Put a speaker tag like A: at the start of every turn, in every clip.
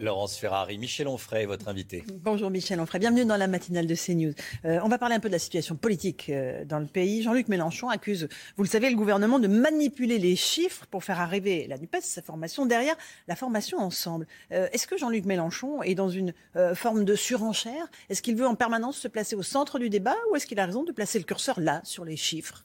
A: Laurence Ferrari, Michel Onfray, votre invité.
B: Bonjour Michel Onfray, bienvenue dans la matinale de CNews. Euh, on va parler un peu de la situation politique euh, dans le pays. Jean-Luc Mélenchon accuse, vous le savez, le gouvernement de manipuler les chiffres pour faire arriver la NUPES, sa formation, derrière la formation ensemble. Euh, Est-ce que Jean-Luc Mélenchon est dans une euh, forme de surenchère? Est-ce qu'il veut en permanence se placer au centre du débat ou est-ce qu'il a raison de placer le curseur là, sur les chiffres?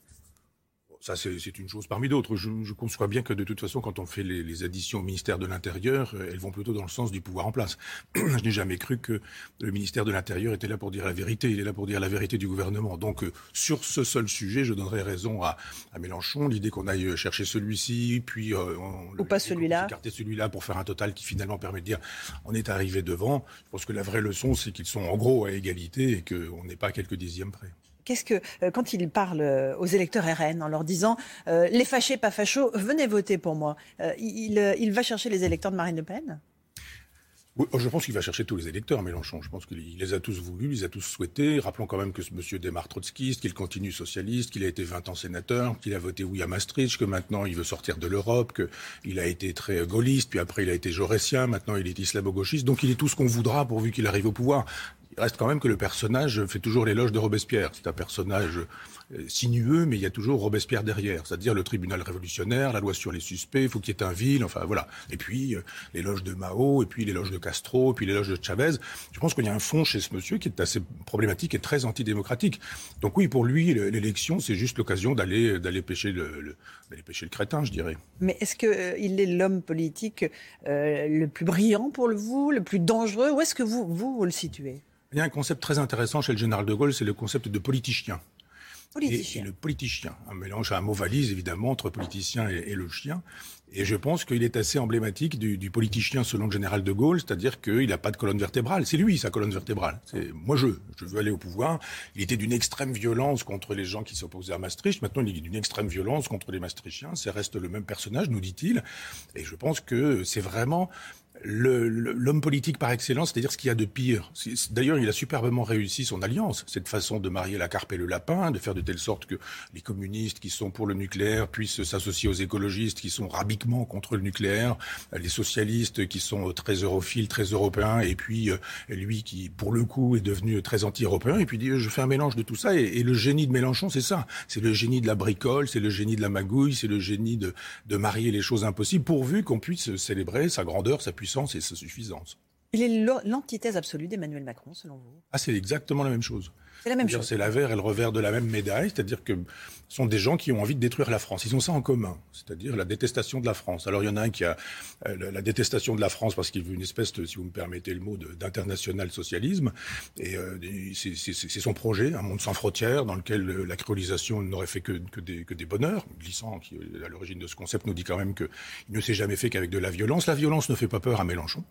C: Ça, c'est une chose parmi d'autres. Je, je, conçois bien que de toute façon, quand on fait les, les additions au ministère de l'Intérieur, euh, elles vont plutôt dans le sens du pouvoir en place. je n'ai jamais cru que le ministère de l'Intérieur était là pour dire la vérité. Il est là pour dire la vérité du gouvernement. Donc, euh, sur ce seul sujet, je donnerais raison à, à Mélenchon. L'idée qu'on aille chercher celui-ci, puis euh,
B: on, ou pas celui-là,
C: écarter celui-là pour faire un total qui finalement permet de dire on est arrivé devant. Je pense que la vraie leçon, c'est qu'ils sont en gros à égalité et qu'on n'est pas à quelques dixièmes près.
B: Qu'est-ce que, euh, quand il parle euh, aux électeurs RN en leur disant euh, les fâchés, pas fachos, venez voter pour moi, il, va chercher les électeurs de Marine Le Pen?
C: Oui, je pense qu'il va chercher tous les électeurs, Mélenchon. Je pense qu'il les a tous voulus, il les a tous souhaités. Rappelons quand même que ce monsieur démarre trotskiste, qu'il continue socialiste, qu'il a été 20 ans sénateur, qu'il a voté oui à Maastricht, que maintenant il veut sortir de l'Europe, qu'il a été très gaulliste, puis après il a été jaurétien, maintenant il est islamo-gauchiste. Donc il est tout ce qu'on voudra pourvu qu'il arrive au pouvoir. Il reste quand même que le personnage fait toujours l'éloge de Robespierre. C'est un personnage sinueux, mais il y a toujours Robespierre derrière, c'est-à-dire le tribunal révolutionnaire, la loi sur les suspects, il faut qu'il y ait un vil, enfin voilà. Et puis euh, l'éloge de Mao, et puis l'éloge de Castro, et puis l'éloge de Chavez. Je pense qu'il y a un fond chez ce monsieur qui est assez problématique et très antidémocratique. Donc oui, pour lui, l'élection, c'est juste l'occasion d'aller pêcher le, crétin, je dirais.
B: Mais est-ce qu'il euh, est l'homme politique euh, le plus brillant pour vous, le plus dangereux? Où est-ce que vous, vous le situez?
C: Il y a un concept très intéressant chez le général de Gaulle, c'est le concept de politicien.
B: Politicien.
C: Et, et, le politicien. Un mélange, un mot valise évidemment entre politicien et, et le chien. Et je pense qu'il est assez emblématique du, du, politicien selon le général de Gaulle, c'est-à-dire qu'il n'a pas de colonne vertébrale. C'est lui, sa colonne vertébrale. C'est moi, je, je veux aller au pouvoir. Il était d'une extrême violence contre les gens qui s'opposaient à Maastricht. Maintenant, il est d'une extrême violence contre les Maastrichtiens. Ça reste le même personnage, nous dit-il. Et je pense que c'est vraiment l'homme politique par excellence, c'est-à-dire ce qu'il y a de pire. D'ailleurs, il a superbement réussi son alliance, cette façon de marier la carpe et le lapin, de faire de telle sorte que les communistes qui sont pour le nucléaire puissent s'associer aux écologistes qui sont rabiquement contre le nucléaire, les socialistes qui sont très europhiles, très européens, et puis lui qui, pour le coup, est devenu très anti-européen, et puis dit je fais un mélange de tout ça, et, et le génie de Mélenchon, c'est ça. C'est le génie de la bricole, c'est le génie de la magouille, c'est le génie de, de marier les choses impossibles, pourvu qu'on puisse célébrer sa grandeur, sa puissance et sa suffisance.
B: Il est l'antithèse absolue d'Emmanuel Macron, selon vous?
C: Ah, c'est exactement la même chose.
B: C'est la même chose.
C: C'est la verre et le revers de la même médaille, c'est-à-dire que ce sont des gens qui ont envie de détruire la France. Ils ont ça en commun, c'est-à-dire la détestation de la France. Alors il y en a un qui a euh, la détestation de la France parce qu'il veut une espèce, de, si vous me permettez le mot, d'international socialisme. Et euh, c'est son projet, un monde sans frontières, dans lequel euh, la créolisation n'aurait fait que, que, des, que des bonheurs. Glissant, qui à l'origine de ce concept, nous dit quand même qu'il ne s'est jamais fait qu'avec de la violence. La violence ne fait pas peur à Mélenchon.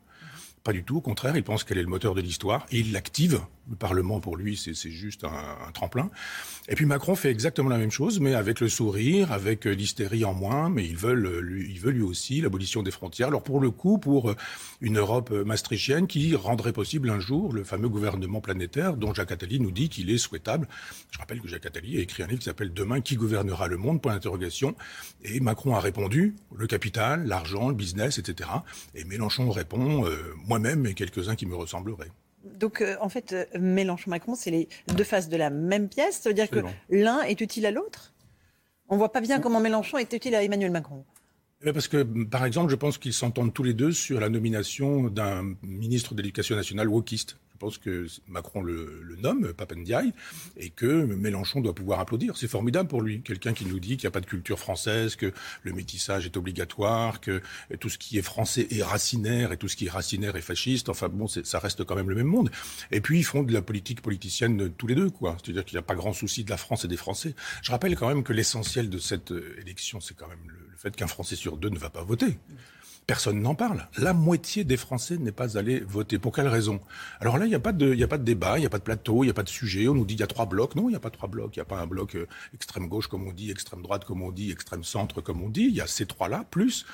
C: Pas du tout, au contraire, il pense qu'elle est le moteur de l'histoire et il l'active. Le Parlement, pour lui, c'est juste un, tremplin. Et puis Macron fait exactement la même chose, mais avec le sourire, avec l'hystérie en moins, mais lui, il veut lui aussi l'abolition des frontières. Alors pour le coup, pour une Europe maastrichtienne qui rendrait possible un jour le fameux gouvernement planétaire dont Jacques Attali nous dit qu'il est souhaitable. Je rappelle que Jacques Attali a écrit un livre qui s'appelle Demain, qui gouvernera le monde? Point. Et Macron a répondu, le capital, l'argent, le business, etc. Et Mélenchon répond, euh, moi-même et quelques-uns qui me ressembleraient.
B: Donc, euh, en fait, euh, Mélenchon-Macron, c'est les deux faces de la même pièce. Ça veut dire que l'un est utile à l'autre? On voit pas bien comment Mélenchon est utile à Emmanuel Macron.
C: Parce que, par exemple, je pense qu'ils s'entendent tous les deux sur la nomination d'un ministre de l'Éducation nationale wokiste. Je pense que Macron le, le nomme, Papendiaï, et que Mélenchon doit pouvoir applaudir. C'est formidable pour lui. Quelqu'un qui nous dit qu'il n'y a pas de culture française, que le métissage est obligatoire, que tout ce qui est français est racinaire, et tout ce qui est racinaire est fasciste. Enfin bon, ça reste quand même le même monde. Et puis ils font de la politique politicienne tous les deux, quoi. C'est-à-dire qu'il n'y a pas grand souci de la France et des Français. Je rappelle quand même que l'essentiel de cette élection, c'est quand même le fait qu'un Français sur deux ne va pas voter. Personne n'en parle. La moitié des Français n'est pas allé voter. Pour quelle raison? Alors là, il n'y a, pas de, débat, il n'y a pas de plateau, il n'y a pas de sujet. On nous dit qu'il y a trois blocs. Non, il n'y a pas trois blocs. Il n'y a pas un bloc euh, extrême gauche, comme on dit, extrême droite, comme on dit, extrême centre, comme on dit. Il y a ces trois-là, plus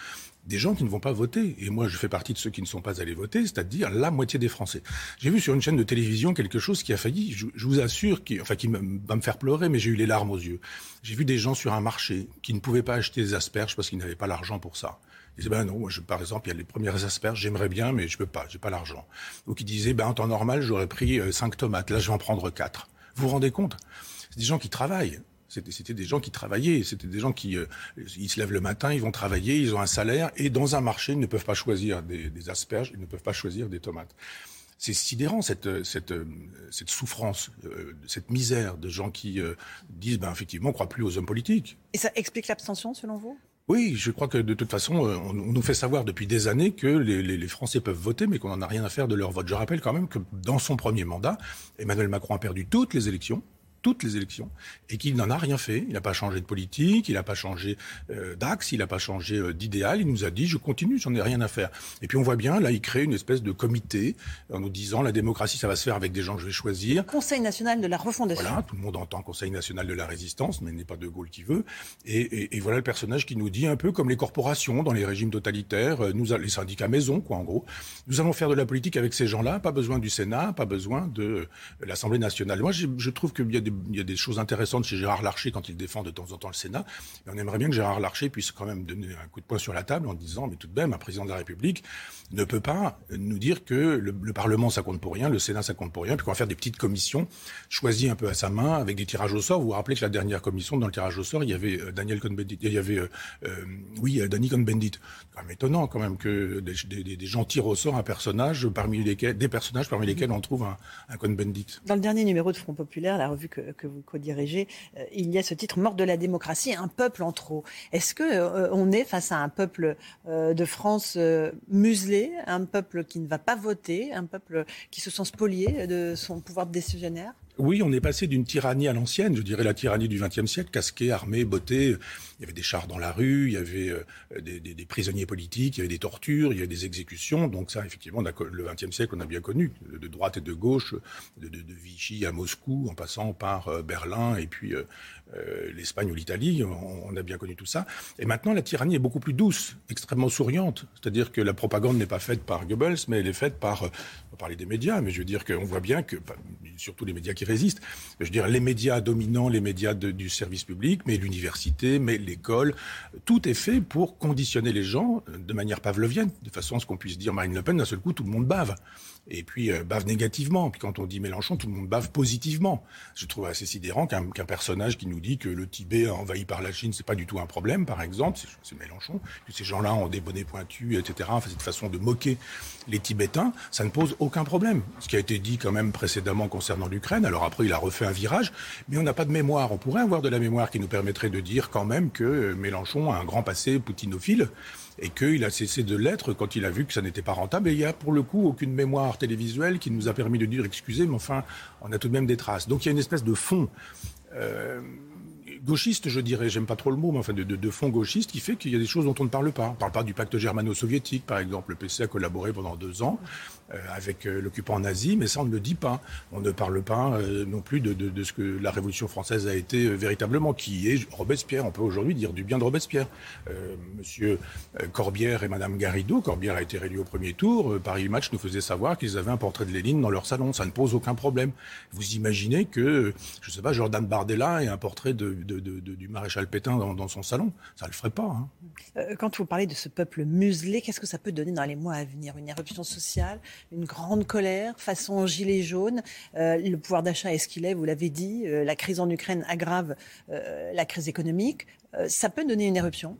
C: des gens qui ne vont pas voter. Et moi, je fais partie de ceux qui ne sont pas allés voter, c'est-à-dire la moitié des Français. J'ai vu sur une chaîne de télévision quelque chose qui a failli, je, vous assure, qui, enfin, qui va me faire pleurer, mais j'ai eu les larmes aux yeux. J'ai vu des gens sur un marché qui ne pouvaient pas acheter des asperges parce qu'ils n'avaient pas l'argent pour ça. Ils disaient, ben non, moi, je, par exemple, il y a les premières asperges, j'aimerais bien, mais je peux pas, j'ai pas l'argent. Donc ils disaient, ben en temps normal, j'aurais pris euh, cinq tomates, là je vais en prendre quatre. Vous vous rendez compte? C'est des gens qui travaillent. C'était des gens qui travaillaient, c'était des gens qui euh, ils se lèvent le matin, ils vont travailler, ils ont un salaire et dans un marché, ils ne peuvent pas choisir des, des asperges, ils ne peuvent pas choisir des tomates. C'est sidérant cette, cette, cette souffrance, euh, cette misère de gens qui euh, disent ben effectivement on croit plus aux hommes politiques.
B: Et ça explique l'abstention selon vous?
C: Oui, je crois que de toute façon, on, nous fait savoir depuis des années que les, les, les Français peuvent voter, mais qu'on n'en a rien à faire de leur vote. Je rappelle quand même que dans son premier mandat, Emmanuel Macron a perdu toutes les élections toutes les élections et qu'il n'en a rien fait. Il n'a pas changé de politique, il n'a pas changé euh, d'axe, il n'a pas changé euh, d'idéal. Il nous a dit je continue, j'en ai rien à faire. Et puis on voit bien là, il crée une espèce de comité en nous disant la démocratie ça va se faire avec des gens que je vais choisir.
B: Conseil national de la refondation.
C: Voilà, tout le monde entend Conseil national de la résistance, mais il n'est pas de Gaulle qui veut. Et, et, et, voilà le personnage qui nous dit un peu comme les corporations dans les régimes totalitaires, euh, nous les syndicats maison quoi en gros. Nous allons faire de la politique avec ces gens-là, pas besoin du Sénat, pas besoin de l'Assemblée nationale. Moi je, je trouve qu'il y a des il y a des choses intéressantes chez Gérard Larcher quand il défend de temps en temps le Sénat. On aimerait bien que Gérard Larcher puisse quand même donner un coup de poing sur la table en disant, mais tout de même, un président de la République ne peut pas nous dire que le, Parlement, ça compte pour rien, le Sénat, ça compte pour rien, puis qu'on va faire des petites commissions choisies un peu à sa main avec des tirages au sort. Vous vous rappelez que la dernière commission, dans le tirage au sort, il y avait euh, Daniel Cohn-Bendit, il y avait, euh, euh oui, Danny Cohn-Bendit. Quand même étonnant quand même que des, gens tirent au sort un personnage parmi lesquels, des personnages parmi lesquels on trouve un, un Cohn-Bendit.
B: Dans le dernier numéro de Front Populaire, la revue que, que vous co-dirigez, euh, il y a ce titre Mort de la démocratie, un peuple en trop. Est-ce que euh, on est face à un peuple euh, de France muselé, un peuple qui ne va pas voter, un peuple qui se sent spolié de son pouvoir décisionnaire?
C: Oui, on est passé d'une tyrannie à l'ancienne, je dirais la tyrannie du XXe siècle, casqué, armé, botté. Il y avait des chars dans la rue, il y avait euh, des, prisonniers politiques, il y avait des tortures, il y avait des exécutions. Donc ça, effectivement, le XXe siècle, on a bien connu, de droite et de gauche, de, Vichy à Moscou, en passant par euh, Berlin et puis euh, l'Espagne ou l'Italie, on, on, a bien connu tout ça. Et maintenant, la tyrannie est beaucoup plus douce, extrêmement souriante. C'est-à-dire que la propagande n'est pas faite par Goebbels, mais elle est faite par, on va parler des médias, mais je veux dire qu'on voit bien que, surtout les médias qui Je veux dire, les médias dominants, les médias du service public, mais l'université, mais l'école, tout est fait pour conditionner les gens de manière pavlovienne, de façon à ce qu'on puisse dire Marine Le Pen, d'un seul coup, tout le monde bave et puis euh, bave négativement. Puis quand on dit Mélenchon, tout le monde bave positivement. Je trouve assez sidérant qu'un qu personnage qui nous dit que le Tibet envahi par la Chine, c'est pas du tout un problème, par exemple, c'est Mélenchon, que ces gens-là ont des bonnets pointus, etc. Enfin, cette façon de moquer les Tibétains, ça ne pose aucun problème. Ce qui a été dit quand même précédemment concernant l'Ukraine, alors après il a refait un virage, mais on n'a pas de mémoire. On pourrait avoir de la mémoire qui nous permettrait de dire quand même que Mélenchon a un grand passé poutinophile et qu'il a cessé de l'être quand il a vu que ça n'était pas rentable. Et il n'y a pour le coup aucune mémoire télévisuelle qui nous a permis de dire excusez, mais enfin, on a tout de même des traces. Donc il y a une espèce de fond. Euh, gauchiste, je dirais, j'aime pas trop le mot, mais enfin de, fond gauchiste, qui fait qu'il y a des choses dont on ne parle pas. On ne parle pas du pacte germano-soviétique, par exemple. Le PC a collaboré pendant deux ans euh, avec euh, l'occupant nazi, mais ça on ne le dit pas. On ne parle pas euh, non plus de, de, ce que la Révolution française a été euh, véritablement, qui est Robespierre. On peut aujourd'hui dire du bien de Robespierre. Euh, Monsieur Corbière et Madame Garrido, Corbière a été réélu au premier tour. Paris Match nous faisait savoir qu'ils avaient un portrait de Lénine dans leur salon. Ça ne pose aucun problème. Vous imaginez que, je sais pas, Jordan Bardella ait un portrait de, du maréchal Pétain dans, son salon Ça ne le ferait pas.
B: Hein. Quand vous parlez de ce peuple muselé, qu'est-ce que ça peut donner dans les mois à venir? Une éruption sociale une grande colère façon gilet jaune. Euh, le pouvoir d'achat est ce qu'il est, vous l'avez dit. Euh, la crise en Ukraine aggrave euh, la crise économique. Euh, ça peut donner une éruption?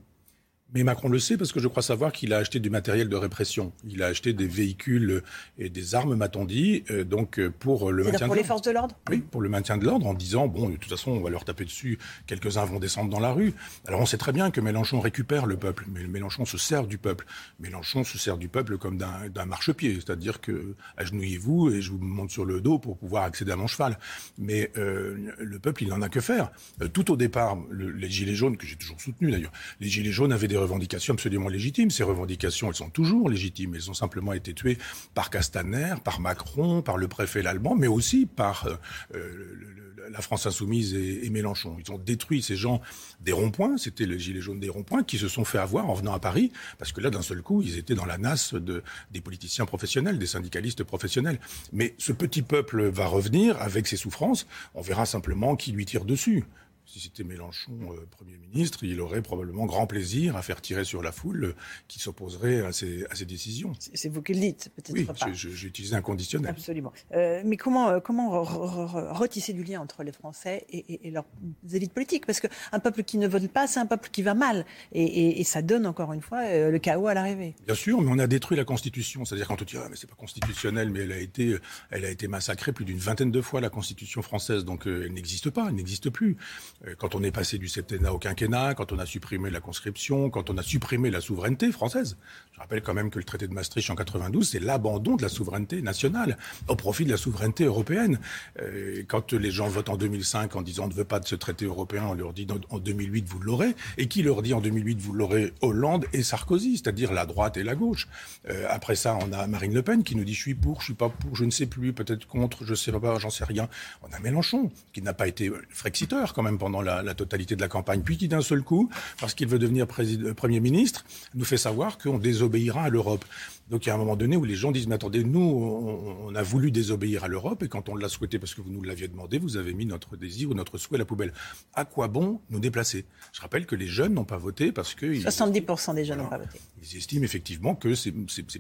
C: Mais Macron le sait parce que je crois savoir qu'il a acheté du matériel de répression. Il a acheté des véhicules et des armes, m'a-t-on dit, euh, donc euh, pour le maintien
B: pour
C: de
B: les forces de l'ordre?
C: Oui, pour le maintien de l'ordre, en disant bon, de toute façon, on va leur taper dessus. Quelques-uns vont descendre dans la rue. Alors on sait très bien que Mélenchon récupère le peuple, mais Mélenchon se sert du peuple. Mélenchon se sert du peuple comme d'un marchepied, c'est-à-dire que agenouillez-vous et je vous monte sur le dos pour pouvoir accéder à mon cheval. Mais euh, le peuple, il n'en a que faire. Euh, tout au départ, le, les gilets jaunes que j'ai toujours soutenu d'ailleurs, les gilets jaunes avaient des revendications absolument légitimes. Ces revendications, elles sont toujours légitimes. Elles ont simplement été tuées par Castaner, par Macron, par le préfet allemand, mais aussi par euh, le, la France insoumise et, Mélenchon. Ils ont détruit ces gens des ronds-points, c'était les gilets jaunes des ronds-points, qui se sont fait avoir en venant à Paris, parce que là, d'un seul coup, ils étaient dans la nasse de, des politiciens professionnels, des syndicalistes professionnels. Mais ce petit peuple va revenir avec ses souffrances. On verra simplement qui lui tire dessus si c'était Mélenchon euh, Premier ministre, il aurait probablement grand plaisir à faire tirer sur la foule euh, qui s'opposerait à ces, à ces décisions.
B: C'est vous qui le dites, peut-être oui,
C: pas. j'ai utilisé un conditionnel.
B: Absolument. Euh, mais comment, comment retisser du lien entre les Français et, et, leurs élites politiques? Parce qu'un peuple qui ne vote pas, c'est un peuple qui va mal. Et, et, ça donne, encore une fois, le chaos à l'arrivée.
C: Bien sûr, mais on a détruit la Constitution. C'est-à-dire quand on dit, ah, mais c'est pas constitutionnel, mais elle a été, elle a été massacrée plus d'une vingtaine de fois, la Constitution française. Donc elle n'existe pas, elle n'existe plus. Euh, quand on est passé du septennat au quinquennat, quand on a supprimé la conscription, quand on a supprimé la souveraineté française. Je rappelle quand même que le traité de Maastricht en 92, c'est l'abandon de la souveraineté nationale au profit de la souveraineté européenne. Euh, quand les gens votent en 2005 en disant on ne veut pas de ce traité européen, on leur dit en 2008 vous l'aurez. Et qui leur dit en 2008 vous l'aurez? Hollande et Sarkozy, c'est-à-dire la droite et la gauche. Euh, après ça, on a Marine Le Pen qui nous dit je suis pour, je suis pas pour, je ne sais plus, peut-être contre, je sais pas, j'en sais rien. On a Mélenchon qui n'a pas été frexiteur quand même pendant pendant la, totalité de la campagne, puis qui d'un seul coup, parce qu'il veut devenir président, Premier ministre, nous fait savoir qu'on désobéira à l'Europe. Donc il y a un moment donné où les gens disent mais attendez nous on, a voulu désobéir à l'Europe et quand on l'a souhaité parce que vous nous l'aviez demandé vous avez mis notre désir ou notre souhait à la poubelle. À quoi bon nous déplacer? Je rappelle que les jeunes n'ont pas voté parce que
B: 70% des jeunes n'ont pas voté.
C: Ils estiment effectivement que c'est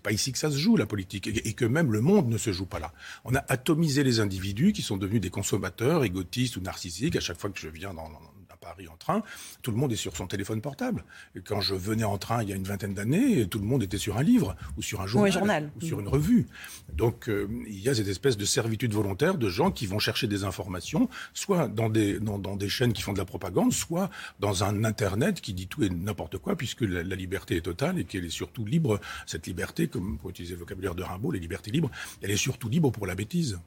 C: pas ici que ça se joue la politique et, que même le monde ne se joue pas là. On a atomisé les individus qui sont devenus des consommateurs égotistes ou narcissiques. À chaque fois que je viens dans, dans Paris en train, tout le monde est sur son téléphone portable. Et quand je venais en train il y a une vingtaine d'années, tout le monde était sur un livre ou sur un journal, ou, sur une revue. Donc euh, il y a cette espèce de servitude volontaire de gens qui vont chercher des informations, soit dans des, dans, des chaînes qui font de la propagande, soit dans un Internet qui dit tout et n'importe quoi, puisque la, la, liberté est totale et qu'elle est surtout libre. Cette liberté, comme pour utiliser le vocabulaire de Rimbaud, les libertés libres, elle est surtout libre pour la bêtise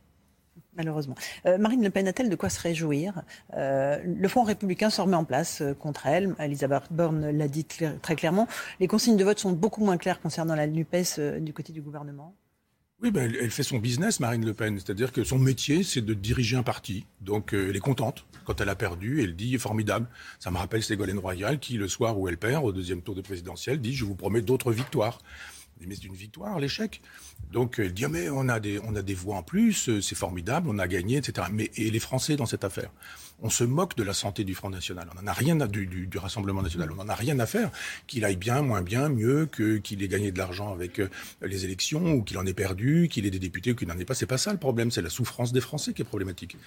B: malheureusement. Euh, Marine Le Pen a-t-elle de quoi se réjouir euh, Le Front républicain se remet en place euh, contre elle. Elisabeth Borne l'a dit très clairement. Les consignes de vote sont beaucoup moins claires concernant la NUPES du côté du gouvernement.
C: Oui, ben, elle, fait son business, Marine Le Pen. C'est-à-dire que son métier, c'est de diriger un parti. Donc, elle est contente. Quand elle a perdu, elle dit formidable. Ça me rappelle Ségolène Royal qui, le soir où elle perd, au deuxième tour de présidentielle, dit je vous promets d'autres victoires mais c'est une victoire, l'échec. Donc elle dit, ah, mais on a, des, on a des voix en plus, euh, c'est formidable, on a gagné, etc. Mais et les Français dans cette affaire? On se moque de la santé du Front National. On n'en a rien à, du, du, Rassemblement National. On n'en a rien à faire qu'il aille bien, moins bien, mieux, que qu'il ait gagné de l'argent avec euh, les élections, ou qu'il en ait perdu, qu'il ait des députés, ou qu'il n'en ait pas. C'est pas ça le problème, c'est la souffrance des Français qui est problématique.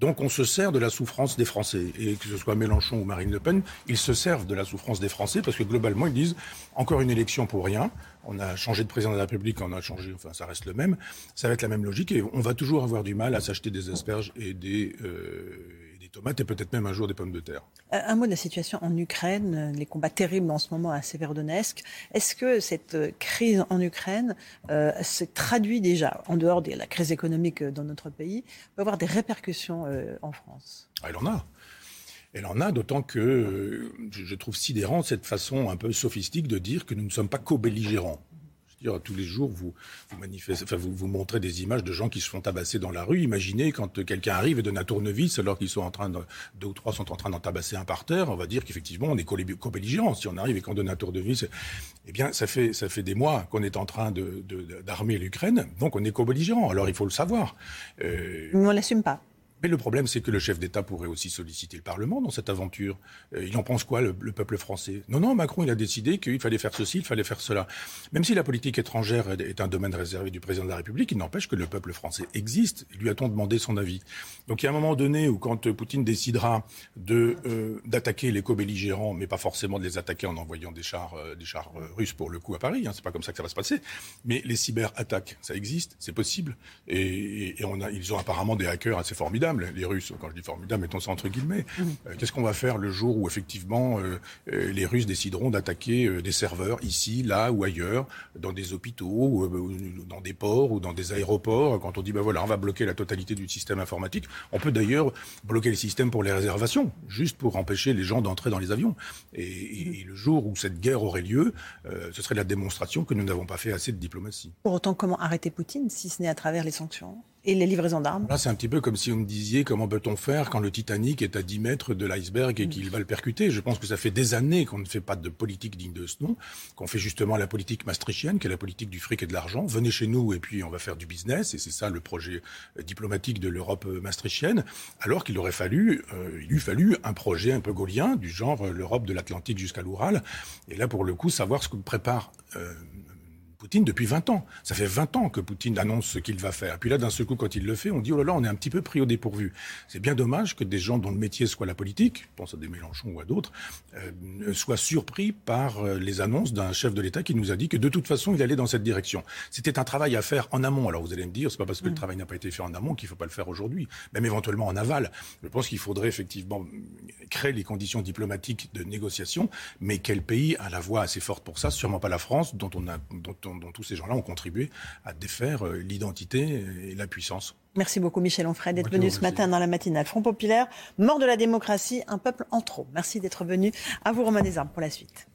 C: Donc on se sert de la souffrance des Français. Et que ce soit Mélenchon ou Marine Le Pen, ils se servent de la souffrance des Français parce que globalement, ils disent encore une élection pour rien. On a changé de président de la République, on a changé, enfin ça reste le même. Ça va être la même logique et on va toujours avoir du mal à s'acheter des asperges et des, euh, tomates et peut-être même un jour des pommes de terre.
B: Euh, un mot de la situation en Ukraine, les combats terribles en ce moment à Severodonetsk. Est-ce que cette euh, crise en Ukraine euh, se traduit déjà, en dehors de la crise économique dans notre pays, peut avoir des répercussions en France?
C: Ah, Elle en a. Elle en a, d'autant que je trouve sidérant cette façon un peu sophistique de dire que nous ne sommes pas co-belligérants tous les jours, vous manifestez, vous, montrez des images de gens qui se font tabasser dans la rue. Imaginez quand quelqu'un arrive et donne un tournevis alors qu'ils sont en train de, deux ou trois sont en train d'en tabasser un par terre. On va dire qu'effectivement, on est co-belligérants. Si on arrive et qu'on donne un tournevis, eh bien, ça fait, ça fait des mois qu'on est en train d'armer l'Ukraine. Donc, on est co-belligérants. Alors, il faut le savoir.
B: Euh... Mais on l'assume pas.
C: Mais le problème, c'est que le chef d'État pourrait aussi solliciter le Parlement dans cette aventure. Euh, il en pense quoi, le, peuple français? Non, non, Macron, il a décidé qu'il fallait faire ceci, il fallait faire cela. Même si la politique étrangère est un domaine réservé du président de la République, il n'empêche que le peuple français existe. Lui a-t-on demandé son avis? Donc il y a un moment donné où, quand Poutine décidera de euh, d'attaquer les co-belligérants, mais pas forcément de les attaquer en envoyant des chars, euh, des chars russes pour le coup à Paris, hein, c'est pas comme ça que ça va se passer. Mais les cyberattaques, ça existe, c'est possible, et, et on a, ils ont apparemment des hackers assez formidables les Russes. Quand je dis formidables, mettons ça entre guillemets. Mmh. Qu'est-ce qu'on va faire le jour où effectivement les Russes décideront d'attaquer des serveurs ici, là ou ailleurs, dans des hôpitaux, ou, dans des ports ou dans des aéroports Quand on dit ben voilà, on va bloquer la totalité du système informatique, on peut d'ailleurs bloquer le système pour les réservations, juste pour empêcher les gens d'entrer dans les avions. Et, le jour où cette guerre aurait lieu, ce serait la démonstration que nous n'avons pas fait assez de diplomatie.
B: Pour autant, comment arrêter Poutine si ce n'est à travers les sanctions? Et les livraisons d'armes.
C: Là, c'est un petit peu comme si vous me disiez comment peut-on faire quand le Titanic est à 10 mètres de l'iceberg et qu'il va le percuter. Je pense que ça fait des années qu'on ne fait pas de politique digne de ce nom, qu'on fait justement la politique maastrichtienne, qui est la politique du fric et de l'argent. Venez chez nous et puis on va faire du business, et c'est ça le projet diplomatique de l'Europe maastrichtienne, alors qu'il aurait fallu, euh, il eût fallu un projet un peu gaulien, du genre l'Europe de l'Atlantique jusqu'à l'Oural. Et là, pour le coup, savoir ce que prépare euh, Poutine depuis 20 ans. Ça fait 20 ans que Poutine annonce ce qu'il va faire. Puis là, d'un seul coup, quand il le fait, on dit, oh là là, on est un petit peu pris au dépourvu. C'est bien dommage que des gens dont le métier soit la politique, je pense à des Mélenchon ou à d'autres, euh, soient surpris par euh, les annonces d'un chef de l'État qui nous a dit que de toute façon, il allait dans cette direction. C'était un travail à faire en amont. Alors vous allez me dire, c'est pas parce que le mm. travail n'a pas été fait en amont qu'il faut pas le faire aujourd'hui, même éventuellement en aval. Je pense qu'il faudrait effectivement créer les conditions diplomatiques de négociation, mais quel pays a la voix assez forte pour ça? Sûrement pas la France, dont on a, dont on dont, tous ces gens-là ont contribué à défaire euh, l'identité et la puissance.
B: Merci beaucoup Michel Onfray d'être venu ce matin dans la matinale. Front Populaire, mort de la démocratie, un peuple en trop. Merci d'être venu. À vous Romain Desarmes pour la suite.